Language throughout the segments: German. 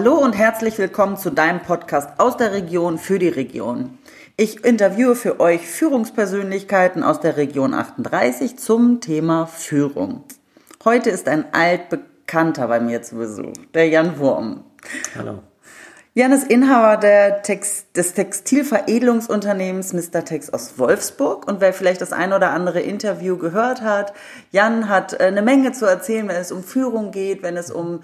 Hallo und herzlich willkommen zu deinem Podcast aus der Region für die Region. Ich interviewe für euch Führungspersönlichkeiten aus der Region 38 zum Thema Führung. Heute ist ein altbekannter bei mir zu Besuch, der Jan Wurm. Hallo. Jan ist Inhaber Text, des Textilveredelungsunternehmens Mr. Tex aus Wolfsburg. Und wer vielleicht das ein oder andere Interview gehört hat, Jan hat äh, eine Menge zu erzählen, wenn es um Führung geht, wenn es um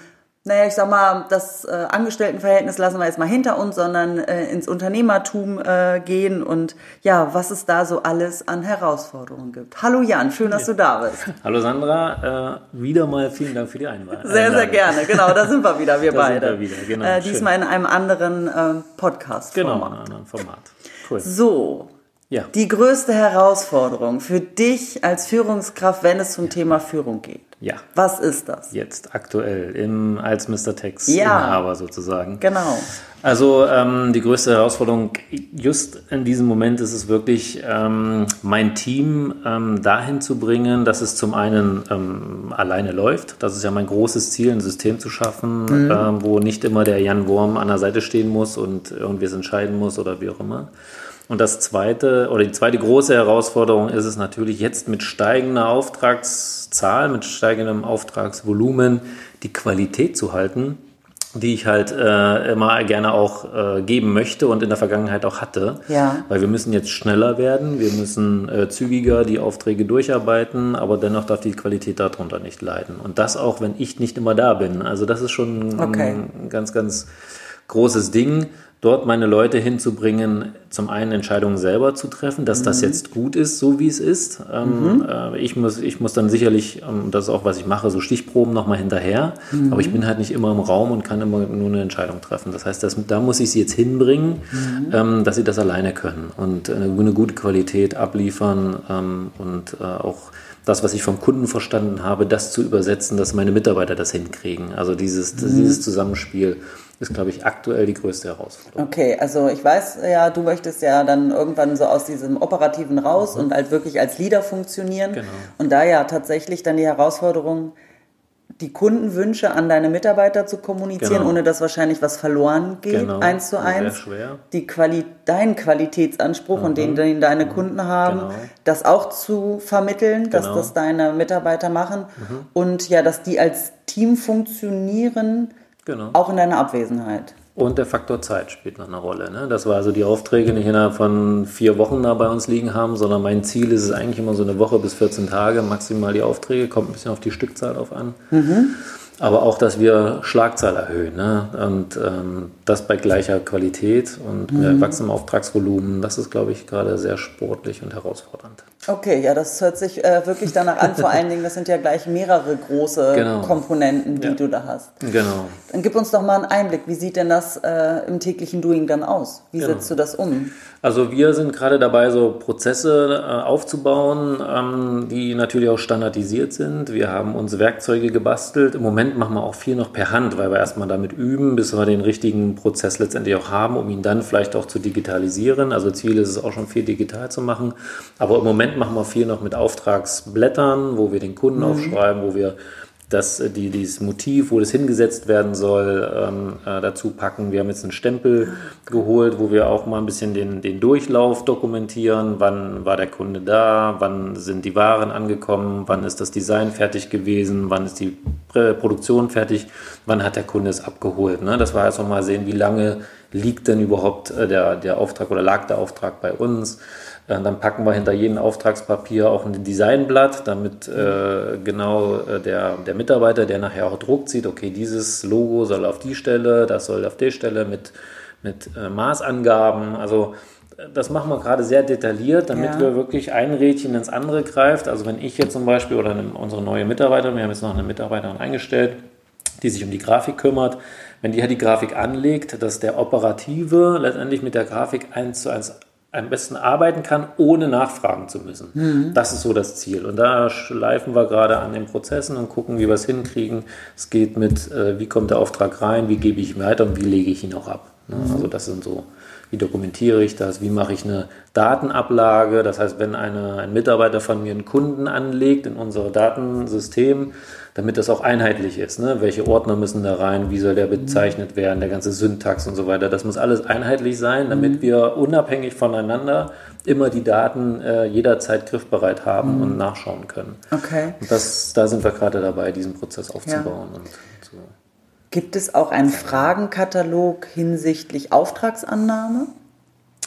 naja, ich sag mal, das äh, Angestelltenverhältnis lassen wir jetzt mal hinter uns, sondern äh, ins Unternehmertum äh, gehen und ja, was es da so alles an Herausforderungen gibt. Hallo Jan, schön, dass du da bist. Hallo Sandra, äh, wieder mal vielen Dank für die Einladung. Sehr, sehr gerne, genau, da sind wir wieder, wir Da sind beide. wir wieder, genau, Äh, diesmal in einem anderen äh, Podcast. Genau, in einem anderen Format. Cool. So, Ja. die größte Herausforderung für dich als Führungskraft, wenn es zum Thema Führung geht. Ja. Was ist das? Jetzt aktuell im, als Mr. Tex Ja. Inhaber sozusagen. Genau. Also ähm, die größte Herausforderung just in diesem Moment ist es wirklich, ähm, mein Team ähm, dahin zu bringen, dass es zum einen ähm, alleine läuft. Das ist ja mein großes Ziel, ein System zu schaffen, ähm, wo nicht immer der Jan Wurm an der Seite stehen muss und irgendwie es entscheiden muss oder wie auch immer. Und das zweite oder die zweite große Herausforderung ist es natürlich jetzt mit steigender Auftragszahl, mit steigendem Auftragsvolumen die Qualität zu halten, die ich halt äh, immer gerne auch äh, geben möchte und in der Vergangenheit auch hatte. Ja. Weil wir müssen jetzt schneller werden, wir müssen äh, zügiger die Aufträge durcharbeiten, aber dennoch darf die Qualität darunter nicht leiden. Und das auch, wenn ich nicht immer da bin. Also das ist schon Okay. ein ganz, ganz großes Ding, dort meine Leute hinzubringen, zum einen Entscheidungen selber zu treffen, dass das jetzt gut ist, so wie es ist. Ähm, äh, ich, muss, ich muss dann sicherlich, ähm, das ist auch, was ich mache, so Stichproben nochmal hinterher, aber ich bin halt nicht immer im Raum und kann immer nur eine Entscheidung treffen. Das heißt, das, da muss ich sie jetzt hinbringen, ähm, dass sie das alleine können und äh, eine gute Qualität abliefern ähm, und äh, auch das, was ich vom Kunden verstanden habe, das zu übersetzen, dass meine Mitarbeiter das hinkriegen. Also dieses, dieses Zusammenspiel ist, glaube ich, aktuell die größte Herausforderung. Okay, also ich weiß ja, du möchtest ja dann irgendwann so aus diesem Operativen raus und halt wirklich als Leader funktionieren. Mhm. Genau. Und da ja tatsächlich dann die Herausforderung, die Kundenwünsche an deine Mitarbeiter zu kommunizieren, Genau. ohne dass wahrscheinlich was verloren geht, Genau. eins zu Sehr eins. schwer. Die Quali deinen Qualitätsanspruch und den, den deine Kunden haben, Genau. das auch zu vermitteln, dass Genau. Mhm. das deine Mitarbeiter machen und ja, dass die als Team funktionieren, Genau. auch in deiner Abwesenheit. Und der Faktor Zeit spielt noch eine Rolle. Ne? Das war also die Aufträge nicht innerhalb von vier Wochen da bei uns liegen haben, sondern mein Ziel ist es eigentlich immer so eine Woche bis 14 Tage maximal die Aufträge, kommt ein bisschen auf die Stückzahl drauf an. Aber auch, dass wir Schlagzahl erhöhen. Ne? Und ähm, das bei gleicher Qualität und mhm. wachsendem Auftragsvolumen, das ist, glaube ich, gerade sehr sportlich und herausfordernd. Okay, ja, das hört sich äh, wirklich danach an. Vor allen Dingen, das sind ja gleich mehrere große Genau. Komponenten, die Ja. du da hast. Genau. Dann gib uns doch mal einen Einblick. Wie sieht denn das äh, im täglichen Doing dann aus? Wie Genau. setzt du das um? Also wir sind gerade dabei, so Prozesse äh, aufzubauen, ähm, die natürlich auch standardisiert sind. Wir haben uns Werkzeuge gebastelt. Im Moment machen wir auch viel noch per Hand, weil wir erstmal damit üben, bis wir den richtigen Prozess letztendlich auch haben, um ihn dann vielleicht auch zu digitalisieren. Also Ziel ist es auch schon viel digital zu machen. Aber im Moment machen wir viel noch mit Auftragsblättern, wo wir den Kunden aufschreiben, wo wir das, äh, die, dieses Motiv, wo das hingesetzt werden soll, ähm, äh, dazu packen. Wir haben jetzt einen Stempel geholt, wo wir auch mal ein bisschen den, den Durchlauf dokumentieren. Wann war der Kunde da? Wann sind die Waren angekommen? Wann ist das Design fertig gewesen? Wann ist die Prä- Produktion fertig? Wann hat der Kunde es abgeholt? Ne? Das war jetzt noch mal sehen, wie lange liegt denn überhaupt äh, der, der Auftrag oder lag der Auftrag bei uns? Äh, Dann packen wir hinter jedem Auftragspapier auch ein Designblatt, damit äh, genau äh, der, der Mitarbeiter, der nachher auch druckt, sieht, okay, dieses Logo soll auf die Stelle, das soll auf die Stelle mit, mit äh, Maßangaben. Also äh, das machen wir gerade sehr detailliert, damit Ja. wir wirklich ein Rädchen ins andere greift. Also wenn ich jetzt zum Beispiel oder unsere neue Mitarbeiterin, wir haben jetzt noch eine Mitarbeiterin eingestellt, die sich um die Grafik kümmert, wenn die halt die Grafik anlegt, dass der Operative letztendlich mit der Grafik eins zu eins am besten arbeiten kann, ohne nachfragen zu müssen. Das ist so das Ziel. Und da schleifen wir gerade an den Prozessen und gucken, wie wir es hinkriegen. Es geht mit, äh, wie kommt der Auftrag rein, wie gebe ich ihn weiter und wie lege ich ihn auch ab. Ne? Also das sind so wie dokumentiere ich das, wie mache ich eine Datenablage. Das heißt, wenn eine, ein Mitarbeiter von mir einen Kunden anlegt in unser Datensystem, damit das auch einheitlich ist. Ne? Welche Ordner müssen da rein, wie soll der bezeichnet werden, der ganze Syntax und so weiter. Das muss alles einheitlich sein, damit mhm. wir unabhängig voneinander immer die Daten äh, jederzeit griffbereit haben mhm. und nachschauen können. Okay. Und das, da sind wir gerade dabei, diesen Prozess aufzubauen. Ja. Und so. Gibt es auch einen Fragenkatalog hinsichtlich Auftragsannahme?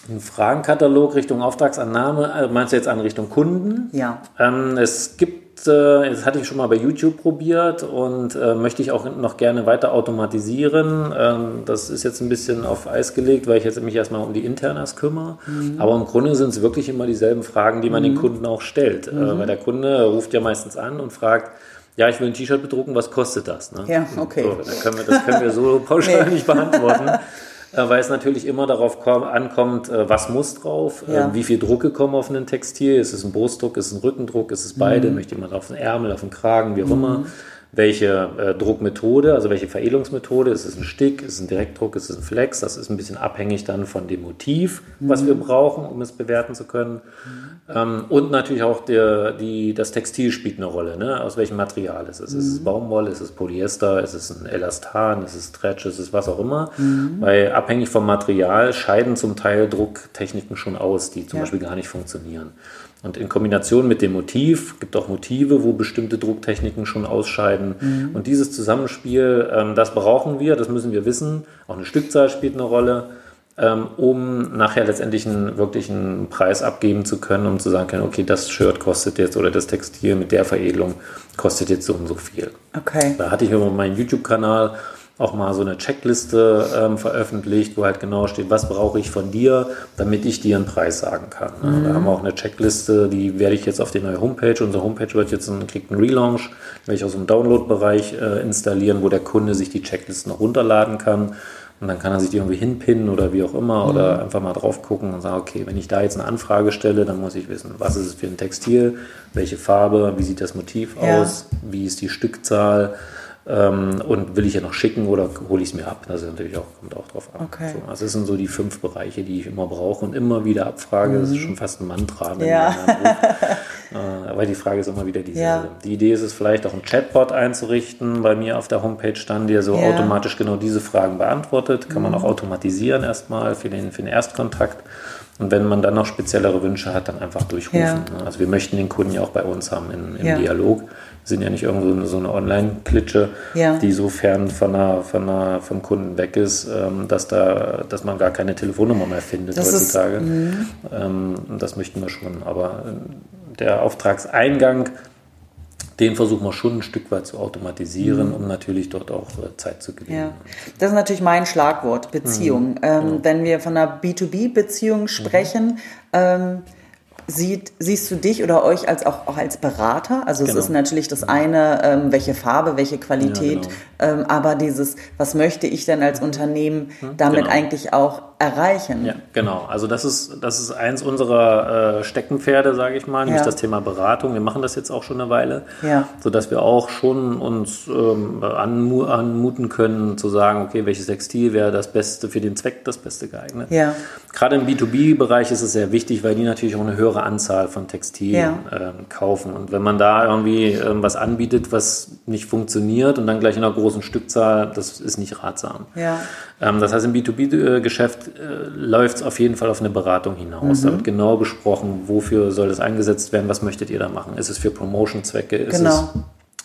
Ein Fragenkatalog Richtung Auftragsannahme, äh, meinst du jetzt an Richtung Kunden? Ja. Ähm, es gibt äh, das hatte ich schon mal bei YouTube probiert und äh, möchte ich auch noch gerne weiter automatisieren. Ähm, das ist jetzt ein bisschen auf Eis gelegt, weil ich jetzt mich erstmal um die Internas kümmere. Mhm. Aber im Grunde sind es wirklich immer dieselben Fragen, die man mhm. den Kunden auch stellt. Äh, mhm. weil der Kunde ruft ja meistens an und fragt, ja, ich will ein T-Shirt bedrucken, was kostet das? Ne? Ja, okay. So, können wir, das können wir so pauschal nee. nicht beantworten. Äh, weil es natürlich immer darauf ankommt, äh, was muss drauf, äh, ja. wie viel Drucke kommen auf einen Textil, ist es ein Brustdruck, ist es ein Rückendruck, ist es beide, mhm. möchte jemand auf den Ärmel, auf den Kragen, wie auch mhm. immer welche äh, Druckmethode, also welche Veredelungsmethode, ist es ein Stick, ist es ein Direktdruck, ist es ein Flex, das ist ein bisschen abhängig dann von dem Motiv, mhm. was wir mhm. brauchen, um es bewerten zu können. Mhm. Ähm, und natürlich auch der, die, das Textil spielt eine Rolle, ne? aus welchem Material ist es. Mhm. Ist es Baumwolle, ist es Polyester, ist es ein Elastan, ist es Stretch, ist es was auch immer. Mhm. Weil abhängig vom Material scheiden zum Teil Drucktechniken schon aus, die zum ja. Beispiel gar nicht funktionieren. Und in Kombination mit dem Motiv, gibt auch Motive, wo bestimmte Drucktechniken schon ausscheiden. Mhm. Und dieses Zusammenspiel, ähm, das brauchen wir, das müssen wir wissen. Auch eine Stückzahl spielt eine Rolle, ähm, um nachher letztendlich einen wirklichen Preis abgeben zu können, um zu sagen können, okay, das Shirt kostet jetzt oder das Textil mit der Veredelung kostet jetzt so und so viel. Okay. Da hatte ich über meinen YouTube-Kanal auch mal so eine Checkliste ähm, veröffentlicht, wo halt genau steht, was brauche ich von dir, damit ich dir einen Preis sagen kann. Ne? Mhm. Da haben wir auch eine Checkliste, die werde ich jetzt auf die neue Homepage, unsere Homepage wird jetzt ein, kriegt einen Relaunch, werde ich aus dem Download-Bereich äh, installieren, wo der Kunde sich die Checklisten noch runterladen kann. Und dann kann er sich die irgendwie hinpinnen oder wie auch immer mhm. oder einfach mal drauf gucken und sagen, okay, wenn ich da jetzt eine Anfrage stelle, dann muss ich wissen, was ist es für ein Textil, welche Farbe, wie sieht das Motiv ja. aus, wie ist die Stückzahl, ähm, und will ich ja noch schicken oder hole ich es mir ab? Das ist natürlich auch, kommt auch drauf an. Okay. So, also das sind so die fünf Bereiche, die ich immer brauche und immer wieder abfrage. Mhm. Das ist mhm. schon fast ein Mantra. Ja. äh, aber die Frage ist immer wieder dieselbe. Ja. Die Idee ist es vielleicht auch ein Chatbot einzurichten. Bei mir auf der Homepage stand, der so ja. automatisch genau diese Fragen beantwortet. Kann mhm. man auch automatisieren erstmal für den, für den Erstkontakt. Und wenn man dann noch speziellere Wünsche hat, dann einfach durchrufen. Ja. Also wir möchten den Kunden ja auch bei uns haben im, im ja. Dialog. Sind ja nicht irgendwo so eine Online-Klitsche, ja. die so fern von der, von der, vom Kunden weg ist, ähm, dass, da, dass man gar keine Telefonnummer mehr findet das heutzutage. Ist, mhm. ähm, das möchten wir schon. Aber äh, der Auftragseingang den versuchen wir schon ein Stück weit zu automatisieren, mhm. um natürlich dort auch äh, Zeit zu gewinnen. Ja. Das ist natürlich mein Schlagwort, Beziehung. Mhm. Ähm, genau. Wenn wir von einer B2B-Beziehung sprechen, mhm. ähm, Sieht, siehst du dich oder euch als auch, auch als Berater? Also genau. es ist natürlich das eine, ähm, welche Farbe, welche Qualität, ja, genau. Ähm, aber dieses, was möchte ich denn als Unternehmen mhm. damit genau. eigentlich auch erreichen? Ja, genau. Also das ist, das ist eins unserer äh, Steckenpferde, sage ich mal, nämlich ja. das Thema Beratung. Wir machen das jetzt auch schon eine Weile, ja. sodass wir auch schon uns ähm, anmu anmuten können, zu sagen, okay, welches Textil wäre das Beste für den Zweck, das Beste geeignet. Ja. Gerade im B2B-Bereich ist es sehr wichtig, weil die natürlich auch eine höhere Anzahl von Textilien ja. äh, kaufen. Und wenn man da irgendwie äh, was anbietet, was nicht funktioniert und dann gleich in einer großen Stückzahl, das ist nicht ratsam. Ja. Ähm, das heißt, im B2B-Geschäft äh, läuft es auf jeden Fall auf eine Beratung hinaus. Mhm. Da wird genau besprochen, wofür soll das eingesetzt werden, was möchtet ihr da machen? Ist es für Promotion-Zwecke? Ist genau.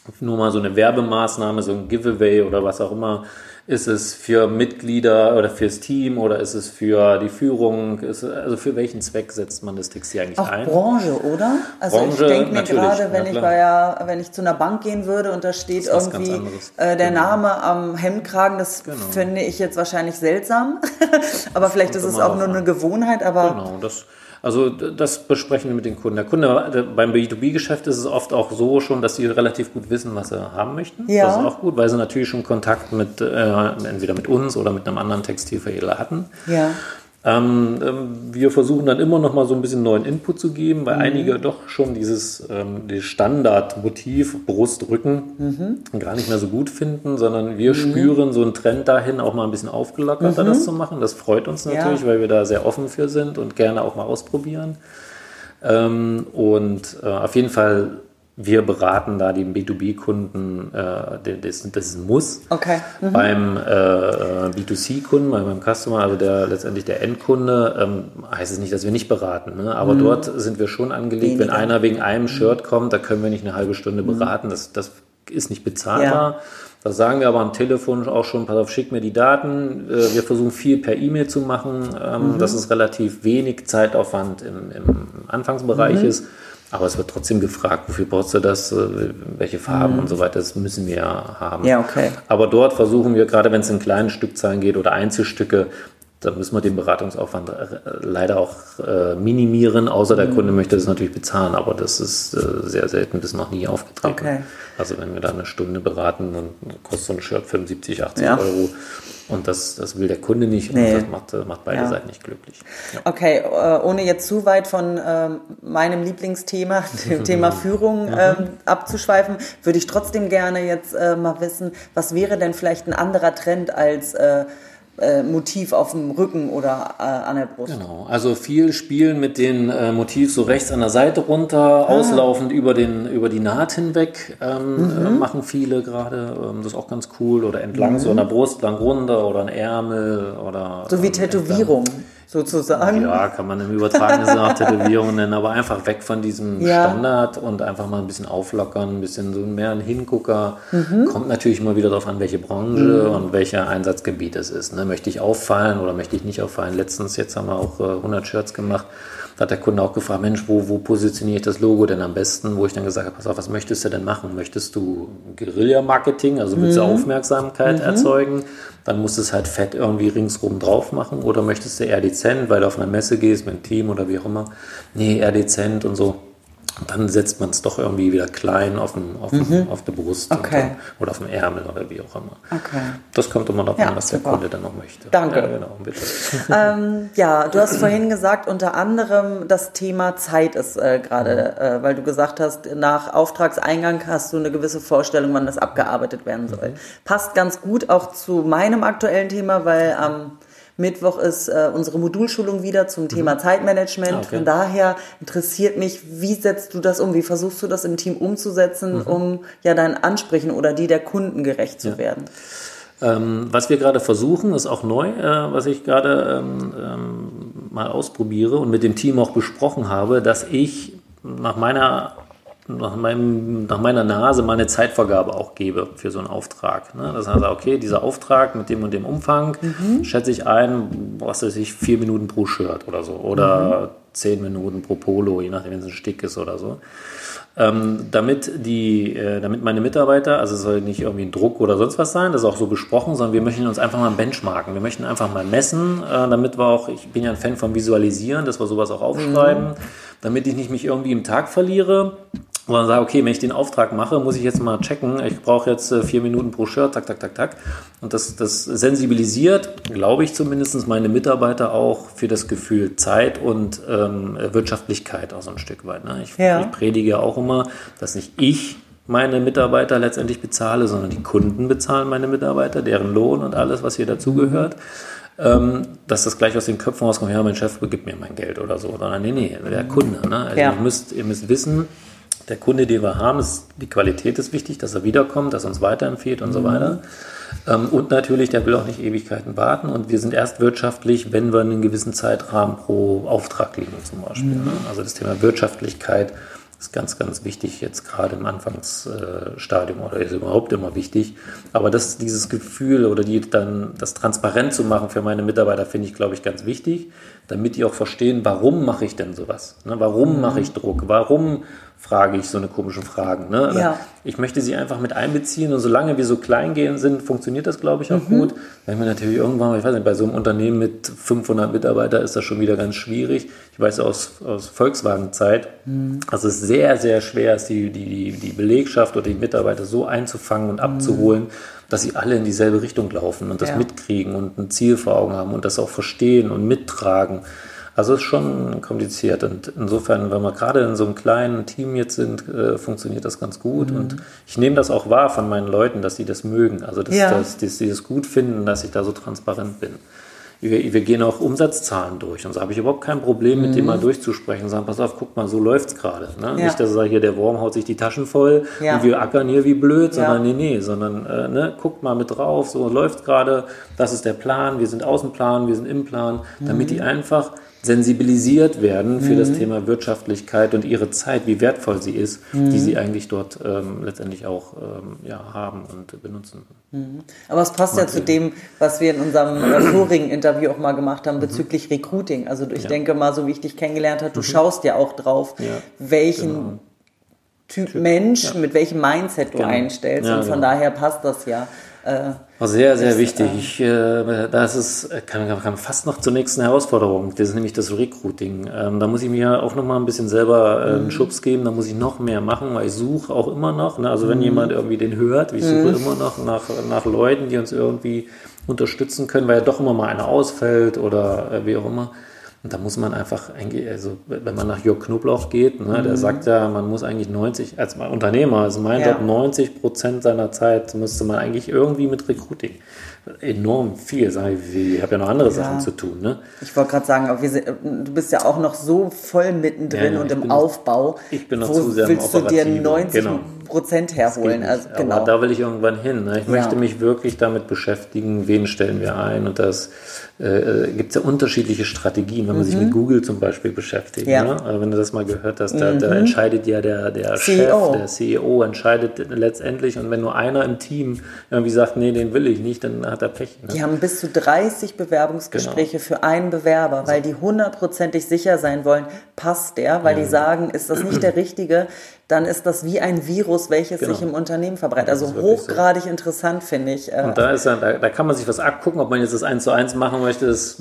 es nur mal so eine Werbemaßnahme, so ein Giveaway oder was auch immer? Ist es für Mitglieder oder fürs Team oder ist es für die Führung? Ist, also für welchen Zweck setzt man das Textil eigentlich Auch ein? Branche, oder? Also Branche, ich denke mir gerade, wenn, ich bei, wenn ich zu einer Bank gehen würde und da steht irgendwie äh, der genau. Name am Hemdkragen, das genau. finde ich jetzt wahrscheinlich seltsam. aber das vielleicht ist es auch nur eine Gewohnheit. Aber genau, das also das besprechen wir mit den Kunden. Der Kunde beim B2B-Geschäft ist es oft auch so schon, dass sie relativ gut wissen, was sie haben möchten. Ja. Das ist auch gut, weil sie natürlich schon Kontakt mit äh, entweder mit uns oder mit einem anderen Textilveredler hatten. Ja. Ähm, ähm, wir versuchen dann immer noch mal so ein bisschen neuen Input zu geben, weil mhm. einige doch schon dieses ähm, die Standardmotiv Brust, Rücken mhm. gar nicht mehr so gut finden, sondern wir mhm. spüren so einen Trend dahin, auch mal ein bisschen aufgelockerter mhm. das zu machen. Das freut uns natürlich, ja. weil wir da sehr offen für sind und gerne auch mal ausprobieren. Ähm, und äh, auf jeden Fall wir beraten da die B2B-Kunden, äh, das, das, ist ein Muss. Okay. Mhm. Beim äh, B2C-Kunden, beim Customer, also der letztendlich der Endkunde, ähm, heißt es nicht, dass wir nicht beraten. Ne? Aber mhm. dort sind wir schon angelegt, Weniger. wenn einer wegen einem Shirt kommt, da können wir nicht eine halbe Stunde mhm. beraten. Das, das ist nicht bezahlbar. Ja. Das sagen wir aber am Telefon auch schon, pass auf, schick mir die Daten. Äh, wir versuchen viel per E-Mail zu machen. Ähm, mhm. Das ist relativ wenig Zeitaufwand im, im Anfangsbereich mhm. ist. Aber es wird trotzdem gefragt, wofür brauchst du das, äh, welche Farben mhm. und so weiter, das müssen wir haben. Ja, okay. Aber dort versuchen wir, gerade wenn es in kleinen Stückzahlen geht oder Einzelstücke, da müssen wir den Beratungsaufwand äh, leider auch äh, minimieren, außer der mhm. Kunde möchte das natürlich bezahlen, aber das ist äh, sehr selten bis noch nie aufgetreten. Okay. Also wenn wir da eine Stunde beraten, dann kostet so ein Shirt 75, 80 ja. Euro. Und das, das will der Kunde nicht nee. und das macht, macht beide ja. Seiten nicht glücklich. Ja. Okay, äh, ohne jetzt zu weit von ähm, meinem Lieblingsthema, dem Thema Führung, mhm. ähm, abzuschweifen, würde ich trotzdem gerne jetzt äh, mal wissen, was wäre denn vielleicht ein anderer Trend als äh, äh, Motiv auf dem Rücken oder äh, an der Brust. Genau, also viel spielen mit den äh, Motiv so rechts an der Seite runter, ah. auslaufend über, den, über die Naht hinweg, ähm, mhm. Äh, machen viele gerade. Ähm, das ist auch ganz cool. Oder entlang mhm. so einer Brust, lang runter oder ein Ärmel oder. So wie Tätowierung. Entlang sozusagen. Ja, kann man im übertragenen Sinne auch Tätowierungen nennen, aber einfach weg von diesem ja. Standard und einfach mal ein bisschen auflockern, ein bisschen so mehr ein Hingucker. Mhm. Kommt natürlich immer wieder darauf an, welche Branche mhm. und welcher Einsatzgebiet es ist. Ne? Möchte ich auffallen oder möchte ich nicht auffallen? Letztens, jetzt haben wir auch äh, 100 Shirts gemacht hat der Kunde auch gefragt, Mensch, wo, wo positioniere ich das Logo denn am besten? Wo ich dann gesagt habe, pass auf, was möchtest du denn machen? Möchtest du Guerilla-Marketing, also willst du mhm. Aufmerksamkeit mhm. erzeugen? Dann musst du es halt fett irgendwie ringsrum drauf machen. Oder möchtest du eher dezent, weil du auf einer Messe gehst mit einem Team oder wie auch immer? Nee, eher dezent und so dann setzt man es doch irgendwie wieder klein auf, dem, auf, mhm. dem, auf der Brust okay. dann, oder auf dem Ärmel oder wie auch immer. Okay. Das kommt immer darauf ja, an, was super. der Kunde dann noch möchte. Danke. Ja, genau, bitte. ähm, ja, du hast vorhin gesagt, unter anderem das Thema Zeit ist äh, gerade, mhm. äh, weil du gesagt hast, nach Auftragseingang hast du eine gewisse Vorstellung, wann das abgearbeitet werden soll. Mhm. Passt ganz gut auch zu meinem aktuellen Thema, weil am ähm, Mittwoch ist äh, unsere Modulschulung wieder zum Thema mhm. Zeitmanagement. Ah, okay. Von daher interessiert mich, wie setzt du das um? Wie versuchst du das im Team umzusetzen, mhm. um ja deinen Ansprüchen oder die der Kunden gerecht zu ja. werden? Ähm, was wir gerade versuchen, ist auch neu, äh, was ich gerade ähm, ähm, mal ausprobiere und mit dem Team auch besprochen habe, dass ich nach meiner nach, meinem, nach meiner Nase meine Zeitvergabe auch gebe für so einen Auftrag. Ne? Das heißt, okay, dieser Auftrag mit dem und dem Umfang mhm. schätze ich ein, was weiß ich, vier Minuten pro Shirt oder so. Oder mhm. zehn Minuten pro Polo, je nachdem, wenn es ein Stick ist oder so. Ähm, damit, die, äh, damit meine Mitarbeiter, also es soll nicht irgendwie ein Druck oder sonst was sein, das ist auch so besprochen, sondern wir möchten uns einfach mal benchmarken. Wir möchten einfach mal messen, äh, damit wir auch, ich bin ja ein Fan von Visualisieren, dass wir sowas auch aufschreiben, mhm. damit ich nicht mich irgendwie im Tag verliere wo man sagt, okay, wenn ich den Auftrag mache, muss ich jetzt mal checken, ich brauche jetzt äh, vier Minuten pro Shirt, tak, tak, tak, tak. Und das, das sensibilisiert, glaube ich zumindest, meine Mitarbeiter auch für das Gefühl Zeit und ähm, Wirtschaftlichkeit auch so ein Stück weit. Ne? Ich, ja. ich predige auch immer, dass nicht ich meine Mitarbeiter letztendlich bezahle, sondern die Kunden bezahlen meine Mitarbeiter, deren Lohn und alles, was hier dazugehört. Ähm, dass das gleich aus den Köpfen rauskommt, ja, mein Chef gibt mir mein Geld oder so, sondern nee, nee, der Kunde. Ne? Also ja. ihr, müsst, ihr müsst wissen, der Kunde, den wir haben, ist, die Qualität ist wichtig, dass er wiederkommt, dass er uns weiterempfiehlt und mhm. so weiter. Ähm, und natürlich, der will auch nicht Ewigkeiten warten. Und wir sind erst wirtschaftlich, wenn wir einen gewissen Zeitrahmen pro Auftrag liegen, zum Beispiel. Mhm. Also das Thema Wirtschaftlichkeit ist ganz, ganz wichtig, jetzt gerade im Anfangsstadium oder ist überhaupt immer wichtig. Aber das, dieses Gefühl oder die dann das transparent zu machen für meine Mitarbeiter, finde ich, glaube ich, ganz wichtig, damit die auch verstehen, warum mache ich denn sowas? Ne? Warum mhm. mache ich Druck? Warum frage ich so eine komischen Fragen. Ne? Ja. Ich möchte sie einfach mit einbeziehen und solange wir so klein gehen sind, funktioniert das, glaube ich, auch Mhm. gut. Wenn wir natürlich irgendwann, ich weiß nicht, bei so einem Unternehmen mit 500 Mitarbeitern ist das schon wieder ganz schwierig. Ich weiß aus, aus Volkswagen-Zeit, Mhm. dass es sehr, sehr schwer ist, die, die, die Belegschaft oder die Mitarbeiter so einzufangen und abzuholen, dass sie alle in dieselbe Richtung laufen und das Ja. mitkriegen und ein Ziel vor Augen haben und das auch verstehen und mittragen. Also es ist schon kompliziert und insofern, wenn wir gerade in so einem kleinen Team jetzt sind, äh, funktioniert das ganz gut Mhm. und ich nehme das auch wahr von meinen Leuten, dass sie das mögen, also dass, Ja. dass, dass sie das gut finden, dass ich da so transparent bin. Wir, wir gehen auch Umsatzzahlen durch und so habe ich überhaupt kein Problem, mit dem mal durchzusprechen und sagen, pass auf, guck mal, so läuft's gerade. Ne? Mhm. Ja. Nicht, dass er hier der Wurm haut sich die Taschen voll Ja. und wir ackern hier wie blöd, sondern nee, nee, sondern äh, ne, guckt mal mit drauf, so läuft's gerade, das ist der Plan, wir sind Außenplan, wir sind im Plan, damit Mhm. die einfach sensibilisiert werden für das Thema Wirtschaftlichkeit und ihre Zeit, wie wertvoll sie ist, Mhm. die sie eigentlich dort ähm, letztendlich auch ähm, ja, haben und benutzen. Aber es passt ja zu dem, was wir in unserem äh, vorigen Interview auch mal gemacht haben bezüglich Recruiting. Also ich Ja. denke mal, so wie ich dich kennengelernt habe, du schaust ja auch drauf, Ja, welchen genau. Typ Mensch, mit welchem Mindset du Genau. einstellst. Ja, und von genau. daher passt das ja. Äh, War sehr, sehr Das, wichtig. Ich, äh, das ist, äh, kann, kann fast noch zur nächsten Herausforderung. Das ist nämlich das Recruiting. Ähm, da muss ich mir auch noch mal ein bisschen selber äh, einen Schubs geben. Da muss ich noch mehr machen, weil ich suche auch immer noch. Ne? Also wenn jemand irgendwie den hört, ich suche immer noch nach, nach Leuten, die uns irgendwie unterstützen können, weil ja doch immer mal einer ausfällt oder äh, wie auch immer. Und da muss man einfach, eigentlich- also wenn man nach Jörg Knoblauch geht, ne, der sagt ja, man muss eigentlich 90, als Unternehmer, also mein Ja. Job, 90 Prozent seiner Zeit müsste man eigentlich irgendwie mit Recruiting. Enorm viel, sag ich, ich habe ja noch andere Sachen zu tun. Ne? ich wollte gerade sagen, sind, du bist ja auch noch so voll mittendrin Ja, ja, und im bin Aufbau. ich bin noch Wo zu sehr im willst du dir Operativen, 90 genau. Prozent herholen? Also, genau. Aber da will ich irgendwann hin. Ne? Ich Ja. möchte mich wirklich damit beschäftigen, wen stellen wir ein. Und das äh, gibt es ja unterschiedliche Strategien, wenn man sich mit Google zum Beispiel beschäftigt. Mhm. Ja. Ne? Also wenn du das mal gehört hast, da, da entscheidet ja der, der CEO. Chef, der CEO entscheidet letztendlich. Und wenn nur einer im Team irgendwie sagt, nee, den will ich nicht, dann hat er Pech. Ne? Die haben bis zu 30 Bewerbungsgespräche Genau. für einen Bewerber, weil die hundertprozentig sicher sein wollen, passt der, weil die sagen, ist das nicht der Richtige, dann ist das wie ein Virus, welches Genau. sich im Unternehmen verbreitet. Also wirklich so. hochgradig interessant, finde ich. Äh, Und da ist dann, da, da kann man sich was abgucken, ob man jetzt das eins zu eins machen möchte, das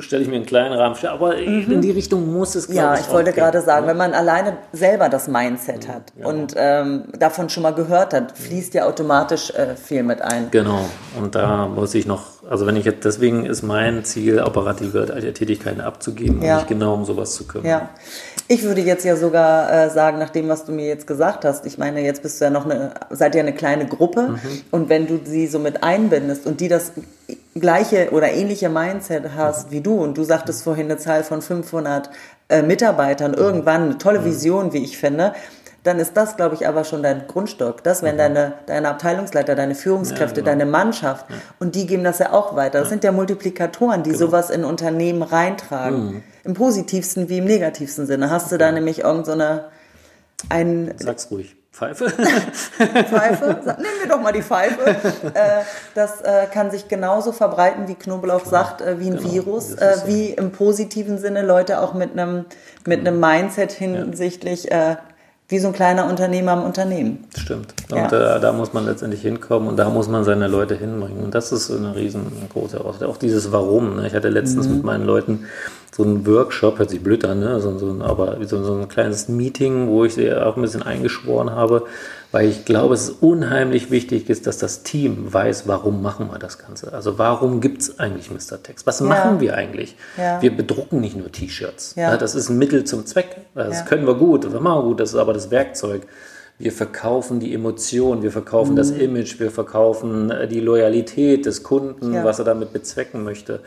stelle ich mir in einen kleinen Rahmen vor. Aber in die Richtung muss es, Mhm. Ja, ich wollte auch gehen, gerade sagen, ne? wenn man alleine selber das Mindset hat und ähm, davon schon mal gehört hat, fließt ja automatisch äh, viel mit ein. Genau. Und da muss ich noch, also wenn ich jetzt, deswegen ist mein Ziel, operative Tätigkeiten abzugeben Ja. und mich genau um sowas zu kümmern. Ja. Ich würde jetzt ja sogar äh, sagen, nach dem, was du mir jetzt gesagt hast, ich meine, jetzt bist du ja noch eine, seid ihr eine kleine Gruppe Mhm. und wenn du sie so mit einbindest und die das gleiche oder ähnliche Mindset hast Mhm. wie du und du sagtest vorhin eine Zahl von 500 äh, Mitarbeitern, irgendwann eine Mhm. tolle Vision, wie ich finde, dann ist das, glaube ich, aber schon dein Grundstock. Das, wenn deine, deine Abteilungsleiter, deine Führungskräfte, Mhm. Ja, genau. deine Mannschaft und die geben das ja auch weiter. Das sind ja Multiplikatoren, die Genau. sowas in Unternehmen reintragen. Mhm. Im positivsten wie im negativsten Sinne. Hast du da nämlich irgend so eine ein Sag's ruhig. Pfeife. Pfeife? Nehmen wir doch mal die Pfeife. äh, das äh, kann sich genauso verbreiten, wie Knoblauch sagt, äh, wie ein Genau, Virus, wie im positiven Sinne Leute auch mit einem mit einem Mindset hinsichtlich äh, wie so ein kleiner Unternehmer im Unternehmen. Stimmt. Ja. Und äh, da muss man letztendlich hinkommen und da muss man seine Leute hinbringen. Und das ist eine riesengroße Herausforderung. Auch dieses Warum. Ne? Ich hatte letztens Mhm. mit meinen Leuten so einen Workshop, hört sich blöd an, ne? so, so ein, aber so, so ein kleines Meeting, wo ich sie auch ein bisschen eingeschworen habe, weil ich glaube, es ist unheimlich wichtig ist, dass das Team weiß, warum machen wir das Ganze. Also warum gibt es eigentlich Mr. Text? Was machen wir eigentlich? Ja. Wir bedrucken nicht nur T-Shirts. Ja. Ja, das ist ein Mittel zum Zweck. Das Ja. können wir gut, das machen wir gut, das ist aber das Werkzeug. Wir verkaufen die Emotion, wir verkaufen das Image, wir verkaufen äh, die Loyalität des Kunden, Ja. was er damit bezwecken möchte.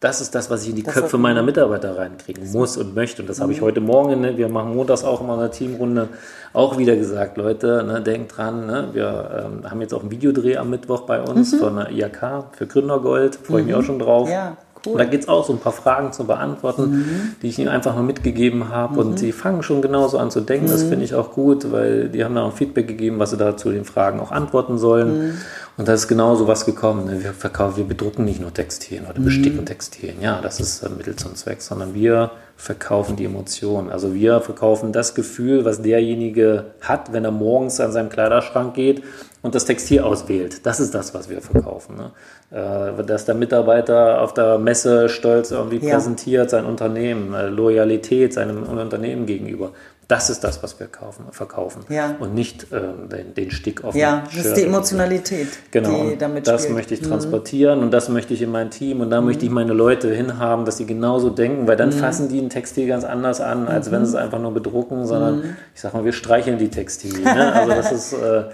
Das ist das, was ich in die Das Köpfe meiner Mitarbeiter reinkriegen muss und möchte. Und das habe ich heute Morgen, ne, wir machen montags auch immer eine Teamrunde, auch wieder gesagt, Leute, ne, denkt dran, ne, wir ähm, haben jetzt auch einen Videodreh am Mittwoch bei uns von der IAK für Gründergold, freue ich mich auch schon drauf. Ja, cool. Und da geht es auch so ein paar Fragen zu beantworten, die ich ihnen einfach mal mitgegeben habe. Und sie fangen schon genauso an zu denken. Das finde ich auch gut, weil die haben da auch Feedback gegeben, was sie da zu den Fragen auch antworten sollen. Und da ist genau so was gekommen. ne? Wir verkaufen, wir bedrucken nicht nur Textilien oder besticken Textilien. Ja, das ist äh, Mittel zum Zweck, sondern wir verkaufen die Emotionen. Also wir verkaufen das Gefühl, was derjenige hat, wenn er morgens an seinem Kleiderschrank geht und das Textil auswählt. Das ist das, was wir verkaufen. Ne? Äh, dass der Mitarbeiter auf der Messe stolz irgendwie ja. präsentiert, sein Unternehmen, äh, Loyalität seinem Unternehmen gegenüber. Das ist das, was wir kaufen, verkaufen. Ja. Und nicht ähm, den, den Stick auf Ja, das ist die Emotionalität, genau. die damit Das spielt. möchte ich mhm. transportieren mhm. und das möchte ich in mein Team und da mhm. möchte ich meine Leute hinhaben, dass sie genauso denken, weil dann mhm. fassen die ein Textil ganz anders an, als wenn sie es mhm. einfach nur bedrucken, sondern mhm. ich sage mal, wir streicheln die Textilien. Ne? Also das ist... Äh,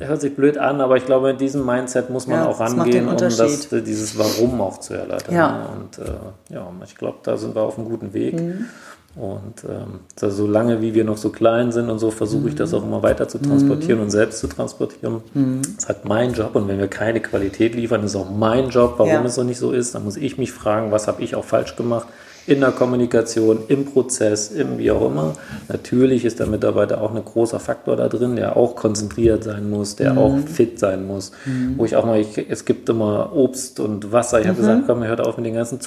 hört sich blöd an, aber ich glaube, in diesem Mindset muss man ja, auch rangehen, um das, dieses Warum auch zu erläutern. Ja. Ne? Und äh, ja, ich glaube, da sind wir auf einem guten Weg. Mhm. Und ähm, so, solange wie wir noch so klein sind und so, versuche mhm. ich das auch immer weiter zu transportieren mhm. und selbst zu transportieren. Mhm. Das ist halt mein Job und wenn wir keine Qualität liefern, ist auch mein Job, warum ja. es noch nicht so ist. Dann muss ich mich fragen, was habe ich auch falsch gemacht in der Kommunikation, im Prozess, im wie auch immer. Natürlich ist der Mitarbeiter auch ein großer Faktor da drin, der auch konzentriert sein muss, der mhm. auch fit sein muss. Mhm. Wo ich auch mal, ich, es gibt immer Obst und Wasser. Ich habe mhm. gesagt, komm, hört auf mit den ganzen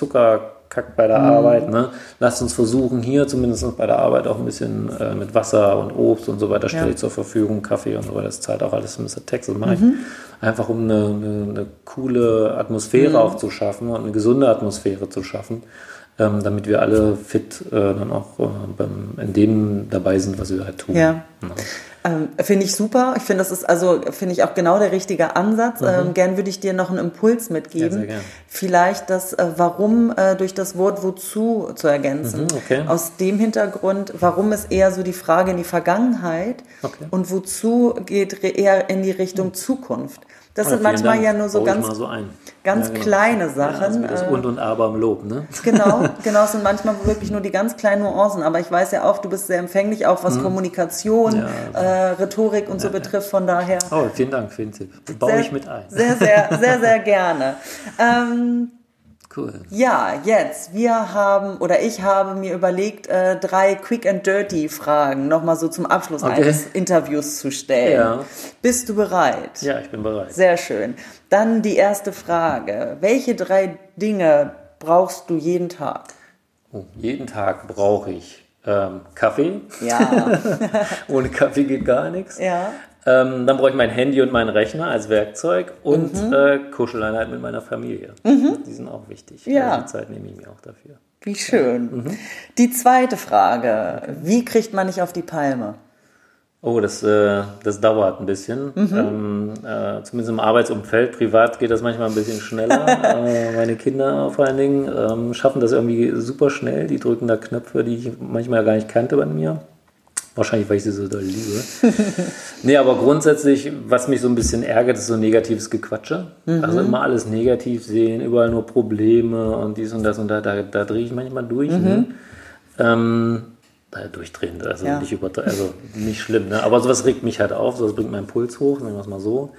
Zuckerkack bei der mhm. Arbeit. Ne? Lasst uns versuchen, hier zumindest bei der Arbeit auch ein bisschen äh, mit Wasser und Obst und so weiter stelle ja. ich zur Verfügung, Kaffee und so weiter. Das zahlt auch alles Mr. Text. Das mache ich mhm. einfach, um eine, eine, eine coole Atmosphäre mhm. auch zu schaffen und eine gesunde Atmosphäre zu schaffen ähm, damit wir alle fit äh, dann auch äh, beim, in dem dabei sind, was wir halt tun. Ja. ja. Ähm, finde ich super. Ich finde, das ist also, finde ich auch genau der richtige Ansatz. Mhm. Ähm, gern würde ich dir noch einen Impuls mitgeben. Ja, Vielleicht das äh, Warum äh, durch das Wort Wozu zu ergänzen. Mhm, okay. Aus dem Hintergrund, warum ist eher so die Frage in die Vergangenheit okay. und wozu geht eher in die Richtung mhm. Zukunft. Das oh, sind manchmal Dank. ja nur so ganz, so ganz ja, genau. kleine Sachen. Ja, also das Und und Aber im Lob, ne? Genau, genau, es sind manchmal wirklich nur die ganz kleinen Nuancen. Aber ich weiß ja auch, du bist sehr empfänglich, auch was hm. Kommunikation, ja, äh, Rhetorik und so betrifft. Von daher. Oh, vielen Dank für den Tipp. Baue sehr, ich mit ein. Sehr, sehr, sehr, sehr gerne. Ähm, Cool. Ja, jetzt. Wir haben oder ich habe mir überlegt, äh, drei Quick and Dirty Fragen nochmal so zum Abschluss okay. eines Interviews zu stellen. Ja. Bist du bereit? Ja, ich bin bereit. Sehr schön. Dann die erste Frage. Welche drei Dinge brauchst du jeden Tag? Oh, jeden Tag brauche ich ähm, Kaffee. Ja. Ohne Kaffee geht gar nichts. Ja. Ähm, dann brauche ich mein Handy und meinen Rechner als Werkzeug und mhm. äh, Kuscheleinheit mit meiner Familie. Mhm. Die sind auch wichtig. Ja. Die Zeit nehme ich mir auch dafür. Wie schön. Mhm. Die zweite Frage. Okay. Wie kriegt man nicht auf die Palme? Oh, das, äh, das dauert ein bisschen. Mhm. Ähm, äh, zumindest im Arbeitsumfeld. Privat geht das manchmal ein bisschen schneller. äh, meine Kinder vor allen Dingen ähm, schaffen das irgendwie super schnell. Die drücken da Knöpfe, die ich manchmal gar nicht kannte bei mir. Wahrscheinlich, weil ich sie so doll liebe. nee, aber grundsätzlich, was mich so ein bisschen ärgert, ist so negatives Gequatsche. Mhm. Also immer alles negativ sehen, überall nur Probleme und dies und das und da, da, da drehe ich manchmal durch. Mhm. Ne? Ähm, durchdrehen, also, ja. nicht also nicht schlimm, ne? aber sowas regt mich halt auf, sowas bringt meinen Puls hoch, sagen wir es mal so.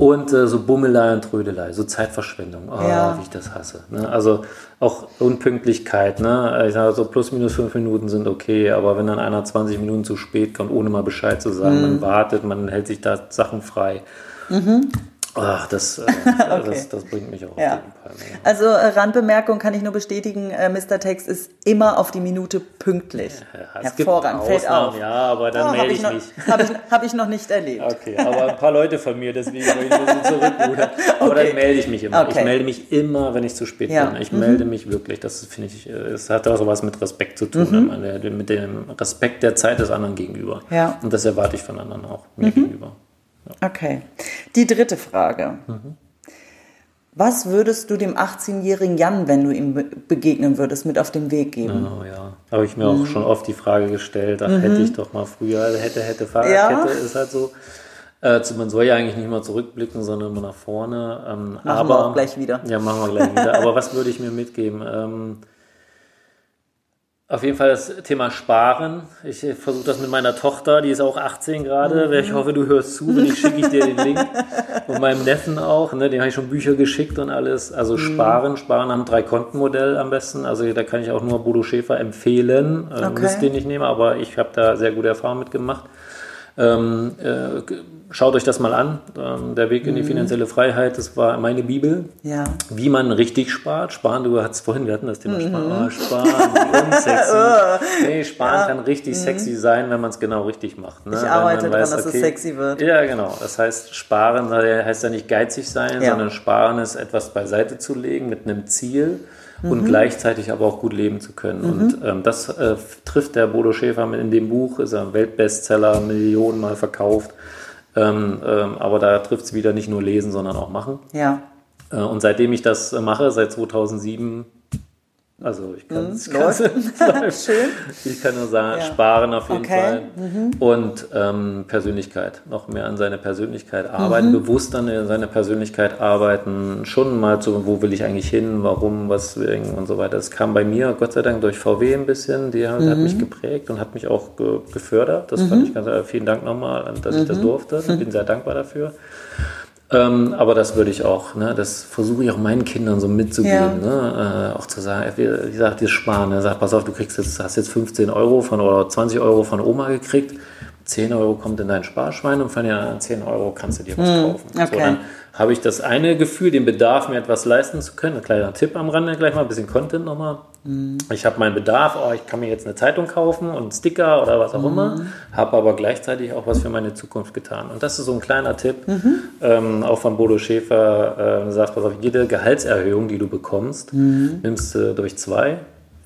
Und äh, so Bummelei und Trödelei, so Zeitverschwendung, oh, ja. wie ich das hasse. Ne? Also auch Unpünktlichkeit, ne? ich sage so plus minus fünf Minuten sind okay, aber wenn dann einer 20 Minuten zu spät kommt, ohne mal Bescheid zu sagen, mhm. man wartet, man hält sich da Sachen frei. Mhm. Ach, das, äh, okay. das, das, bringt mich auch ja. auf jeden Fall. Ja. Also äh, Randbemerkung kann ich nur bestätigen, äh, Mr. Text ist immer auf die Minute pünktlich. Ja, Hervorragend, fällt auf. Ja, aber dann oh, melde ich, ich mich. Habe ich, hab ich noch nicht erlebt. Okay, aber ein paar Leute von mir, deswegen will ich ein bisschen zurückrudern. Aber okay. dann melde ich mich immer. Okay. Ich melde mich immer, wenn ich zu spät ja. bin. Ich mhm. melde mich wirklich. Das finde ich, äh, es hat auch was mit Respekt zu tun, mhm. Ne? mit dem Respekt der Zeit des anderen gegenüber. Ja. Und das erwarte ich von anderen auch, mir mhm. gegenüber. Okay. Die dritte Frage. Mhm. Was würdest du dem 18-jährigen Jan, wenn du ihm begegnen würdest, mit auf den Weg geben? Oh ja, habe ich mir mhm. auch schon oft die Frage gestellt. Ach, mhm. hätte ich doch mal früher, hätte, hätte, Fahrradkette ja. ist halt so. Äh, man soll ja eigentlich nicht mal zurückblicken, sondern immer nach vorne. Ähm, machen aber, wir auch gleich wieder. Ja, machen wir gleich wieder. Aber was würde ich mir mitgeben? Ähm, auf jeden Fall das Thema Sparen. Ich versuche das mit meiner Tochter, die ist auch 18 gerade. Mhm. Ich hoffe, du hörst zu, wenn ich schicke ich dir den Link. Und meinem Neffen auch, ne, dem habe ich schon Bücher geschickt und alles. Also mhm. Sparen, Sparen am Drei-Konten-Modell am besten. Also da kann ich auch nur Bodo Schäfer empfehlen. Ähm, okay. Müsst den nicht nehmen, aber ich habe da sehr gute Erfahrungen mitgemacht. Ähm, äh, schaut euch das mal an. Ähm, der Weg in die finanzielle Freiheit, das war meine Bibel. Ja. Wie man richtig spart. Sparen, du hattest vorhin, wir hatten das Thema Sparen. Oh, sparen, unsexy. nee, Sparen Ja. kann richtig sexy sein, wenn man es genau richtig macht. Ne? Ich arbeite weiß, dass es sexy wird. Ja, genau. Das heißt, Sparen äh, heißt ja nicht geizig sein, Ja. sondern Sparen ist etwas beiseite zu legen mit einem Ziel. Mhm. Und gleichzeitig aber auch gut leben zu können. Und ähm, das äh, trifft der Bodo Schäfer mit in dem Buch, ist er ein Weltbestseller, Millionen Mal verkauft. Ähm, ähm, aber da trifft es wieder nicht nur lesen, sondern auch machen. Ja. Äh, und seitdem ich das äh, mache, seit 2007, also ich kann läuft. Schön. Ich kann nur sagen, Ja. sparen auf jeden Okay. Mhm. Fall. Und ähm, Persönlichkeit, noch mehr an seine Persönlichkeit arbeiten, Mhm. bewusst an seine Persönlichkeit arbeiten, schon mal zu, wo will ich eigentlich hin, warum, was wegen und so weiter. Das kam bei mir, Gott sei Dank, durch VW ein bisschen, die hat, hat Mhm. mich geprägt und hat mich auch ge gefördert. Das fand ich ganz, äh, vielen Dank nochmal, dass ich Mhm. das durfte. Bin sehr dankbar dafür. Ähm, aber das würde ich auch, ne, das versuche ich auch meinen Kindern so mitzugeben, ne, äh, auch zu sagen, wie, gesagt, dieses Sparen, ne, sag, pass auf, du kriegst jetzt, hast jetzt 15 Euro von oder 20 Euro von Oma gekriegt, 10 Euro kommt in dein Sparschwein und von den anderen 10 Euro kannst du dir was kaufen. So, okay. dann habe ich das eine Gefühl, den Bedarf, mir etwas leisten zu können. Ein kleiner Tipp am Rande gleich mal, ein bisschen Content nochmal. Ich habe meinen Bedarf, oh, ich kann mir jetzt eine Zeitung kaufen und einen Sticker oder was auch immer, habe aber gleichzeitig auch was für meine Zukunft getan. Und das ist so ein kleiner Tipp, ähm, auch von Bodo Schäfer, äh, sagt, pass auf, jede Gehaltserhöhung, die du bekommst, nimmst du durch zwei.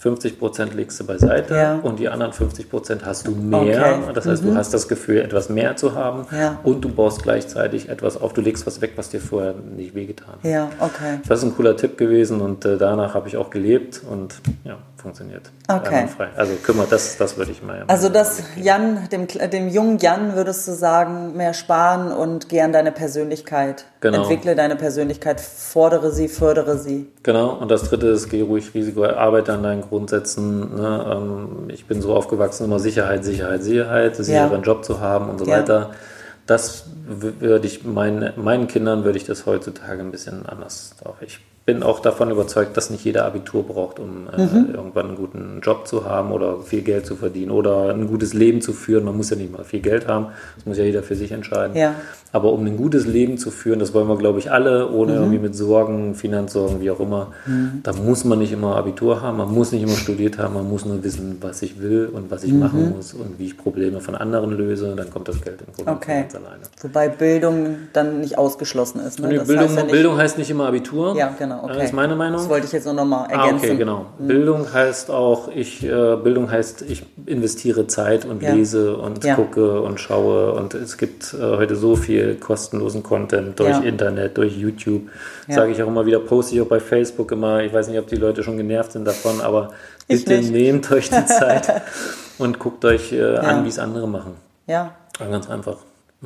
50 Prozent legst du beiseite Ja. und die anderen 50 Prozent hast du mehr. Okay. Das heißt, du hast das Gefühl, etwas mehr zu haben Ja. und du baust gleichzeitig etwas auf. Du legst was weg, was dir vorher nicht wehgetan hat. Ja, okay. Das ist ein cooler Tipp gewesen und äh, danach habe ich auch gelebt und ja, funktioniert. Okay. Also kümmert, das, das würde ich mal. Also das Jan, dem, dem jungen Jan würdest du sagen, mehr sparen und geh an deine Persönlichkeit. Genau. Entwickle deine Persönlichkeit, fordere sie, fördere sie. Genau, und das dritte ist, geh ruhig Risiko, arbeite an deinen Grundsätzen. Ne? Ähm, ich bin so aufgewachsen, immer Sicherheit, Sicherheit, Sicherheit, sicheren Job zu haben und so Ja. weiter. Das würde ich meinen, meinen Kindern würde ich das heutzutage ein bisschen anders. Auch ich bin auch davon überzeugt, dass nicht jeder Abitur braucht, um äh, Mhm. irgendwann einen guten Job zu haben oder viel Geld zu verdienen oder ein gutes Leben zu führen. Man muss ja nicht mal viel Geld haben, das muss ja jeder für sich entscheiden. Ja. Aber um ein gutes Leben zu führen, das wollen wir, glaube ich, alle, ohne Mhm. irgendwie mit Sorgen, Finanzsorgen, wie auch immer, da muss man nicht immer Abitur haben, man muss nicht immer studiert haben, man muss nur wissen, was ich will und was ich Mhm. machen muss und wie ich Probleme von anderen löse, dann kommt das Geld im Grunde Okay. ganz alleine. Wobei Bildung dann nicht ausgeschlossen ist. Ne? Nee, Das Bildung, heißt ja nicht- Bildung heißt nicht immer Abitur. Ja, genau, okay. Das ist meine Meinung. Das wollte ich jetzt nur nochmal Ah, ergänzen. okay, genau. Bildung heißt auch, ich, äh, Bildung heißt, ich investiere Zeit und Ja. lese und Ja. gucke und schaue und es gibt äh, heute so viel kostenlosen Content durch Ja. Internet, durch YouTube. Sage ich auch immer wieder, poste ich auch bei Facebook immer. Ich weiß nicht, ob die Leute schon genervt sind davon, aber bitte nehmt euch die Zeit und guckt euch äh, an, wie es andere machen. Ja, Ganz einfach.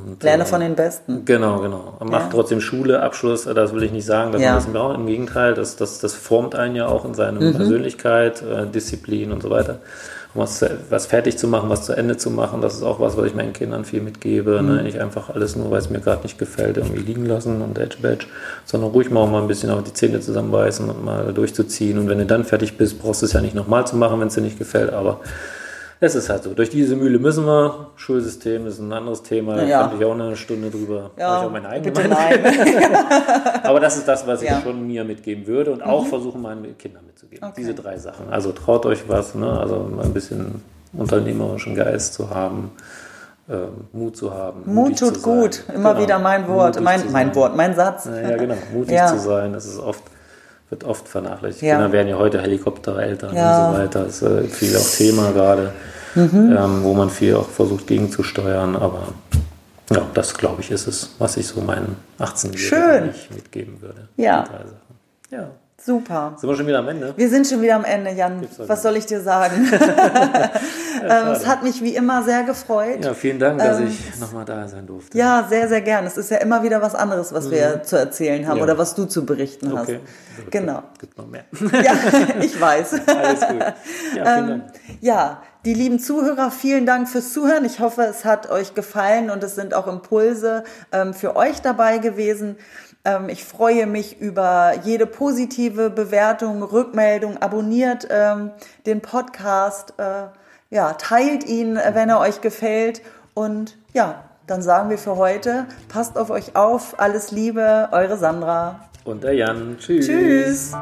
Und, lerne äh, von den Besten. Genau, genau. Man macht Ja. trotzdem Schule, Abschluss, das will ich nicht sagen, dass Ja. man das braucht. Im Gegenteil, das, das, das formt einen ja auch in seiner Mhm. Persönlichkeit, äh, Disziplin und so weiter. Um was, zu- was fertig zu machen, was zu Ende zu machen, das ist auch was, was ich meinen Kindern viel mitgebe. Mhm. Ne? Nicht einfach alles nur, weil es mir gerade nicht gefällt, irgendwie liegen lassen und Edge Badge, sondern ruhig mal auch mal ein bisschen auf die Zähne zusammenbeißen und mal durchzuziehen. Und wenn du dann fertig bist, brauchst du es ja nicht nochmal zu machen, wenn es dir nicht gefällt, aber es ist halt so. Durch diese Mühle müssen wir. Schulsystem ist ein anderes Thema. Da Ja. könnte ich auch eine Stunde drüber. Ja, Habe ich auch meine eigene bitte nein. Aber das ist das, was ich Ja. Mhm. schon mir mitgeben würde und auch versuchen, meinen Kindern mitzugeben. Okay. Diese drei Sachen. Also traut euch was, ne? also ein bisschen unternehmerischen Geist zu haben, ähm, Mut zu haben. Mut tut gut. Immer Genau. wieder mein Wort. Mein, mein. Wort, mein Satz. Ja, genau. Mutig Ja. zu sein, das ist oft, wird oft vernachlässigt. Ja. Kinder werden ja heute Helikoptereltern Ja. und so weiter. Das ist äh, viel auch Thema gerade, Mhm. ähm, wo man viel auch versucht gegenzusteuern. Aber ja, das glaube ich ist es, was ich so meinen 18-Jährigen Schön. nicht mitgeben würde. Ja. Ja. Super. Sind wir schon wieder am Ende? Wir sind schon wieder am Ende, Jan. Was soll ich dir sagen? ähm, es hat mich wie immer sehr gefreut. Ja, vielen Dank, dass Ähm, ich nochmal da sein durfte. Ja, sehr, sehr gern. Es ist ja immer wieder was anderes, was wir zu erzählen haben Mhm. Ja. oder was du zu berichten hast. Okay. Genau. Gibt noch mehr. Ja, ich weiß. Alles gut. Ja, vielen Ähm, Dank. Ja, die lieben Zuhörer, vielen Dank fürs Zuhören. Ich hoffe, es hat euch gefallen und es sind auch Impulse ähm, für euch dabei gewesen. Ähm, ich freue mich über jede positive Bewertung, Rückmeldung. Abonniert ähm, den Podcast, äh, ja, teilt ihn, äh, wenn er euch gefällt. Und ja, dann sagen wir für heute, passt auf euch auf, alles Liebe, eure Sandra. Und der Jan. Tschüss. Tschüss.